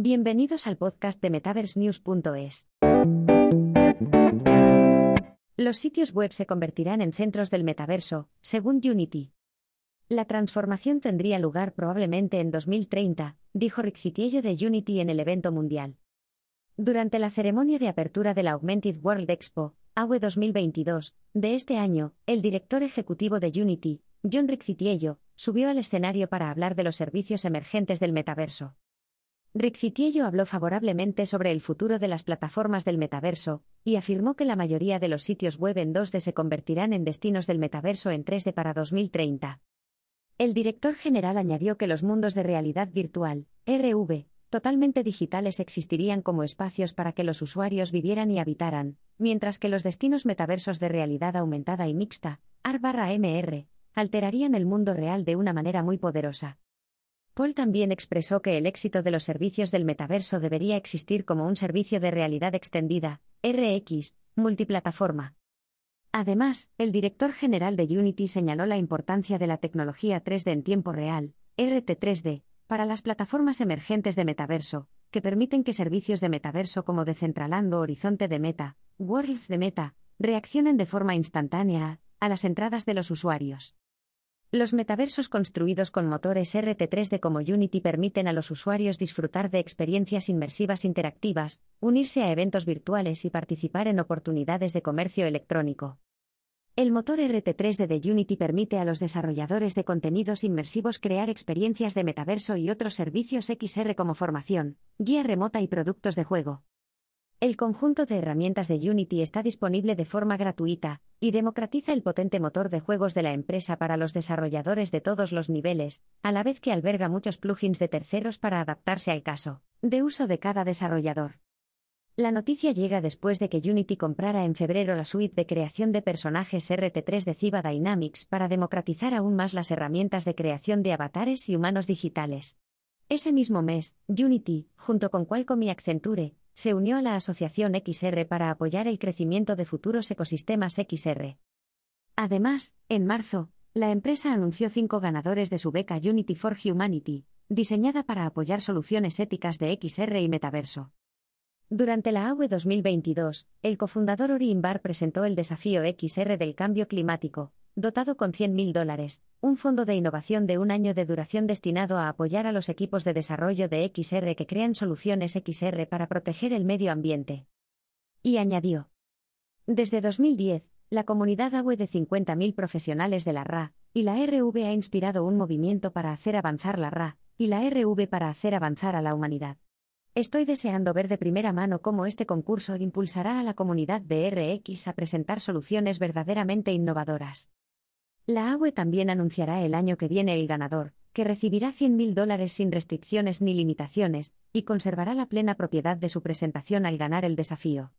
Bienvenidos al podcast de MetaverseNews.es. Los sitios web se convertirán en centros del metaverso, según Unity. La transformación tendría lugar probablemente en 2030, dijo Rick Citiello de Unity en el evento mundial. Durante la ceremonia de apertura de la Augmented World Expo, AWE 2022, de este año, el director ejecutivo de Unity, John Rick Citiello, subió al escenario para hablar de los servicios emergentes del metaverso. Rick Citiello habló favorablemente sobre el futuro de las plataformas del metaverso, y afirmó que la mayoría de los sitios web en 2D se convertirán en destinos del metaverso en 3D para 2030. El director general añadió que los mundos de realidad virtual, RV, totalmente digitales existirían como espacios para que los usuarios vivieran y habitaran, mientras que los destinos metaversos de realidad aumentada y mixta, AR-MR, alterarían el mundo real de una manera muy poderosa. Paul también expresó que el éxito de los servicios del metaverso debería existir como un servicio de realidad extendida, RX, multiplataforma. Además, el director general de Unity señaló la importancia de la tecnología 3D en tiempo real, RT3D, para las plataformas emergentes de metaverso, que permiten que servicios de metaverso como Decentraland o Horizonte de Meta, Worlds de Meta, reaccionen de forma instantánea a las entradas de los usuarios. Los metaversos construidos con motores RT3D como Unity permiten a los usuarios disfrutar de experiencias inmersivas interactivas, unirse a eventos virtuales y participar en oportunidades de comercio electrónico. El motor RT3D de Unity permite a los desarrolladores de contenidos inmersivos crear experiencias de metaverso y otros servicios XR como formación, guía remota y productos de juego. El conjunto de herramientas de Unity está disponible de forma gratuita, y democratiza el potente motor de juegos de la empresa para los desarrolladores de todos los niveles, a la vez que alberga muchos plugins de terceros para adaptarse al caso de uso de cada desarrollador. La noticia llega después de que Unity comprara en febrero la suite de creación de personajes RT3 de Ciba Dynamics para democratizar aún más las herramientas de creación de avatares y humanos digitales. Ese mismo mes, Unity, junto con Qualcomm y Accenture, se unió a la Asociación XR para apoyar el crecimiento de futuros ecosistemas XR. Además, en marzo, la empresa anunció cinco ganadores de su beca Unity for Humanity, diseñada para apoyar soluciones éticas de XR y metaverso. Durante la AUE 2022, el cofundador Ori Imbar presentó el desafío XR del cambio climático, dotado con 100.000 dólares, un fondo de innovación de un año de duración destinado a apoyar a los equipos de desarrollo de XR que crean soluciones XR para proteger el medio ambiente. Y añadió. Desde 2010, la comunidad AUE de 50.000 profesionales de la RA y la RV ha inspirado un movimiento para hacer avanzar la RA y la RV para hacer avanzar a la humanidad. Estoy deseando ver de primera mano cómo este concurso impulsará a la comunidad de RX a presentar soluciones verdaderamente innovadoras. La AWE también anunciará el año que viene el ganador, que recibirá 100.000 dólares sin restricciones ni limitaciones, y conservará la plena propiedad de su presentación al ganar el desafío.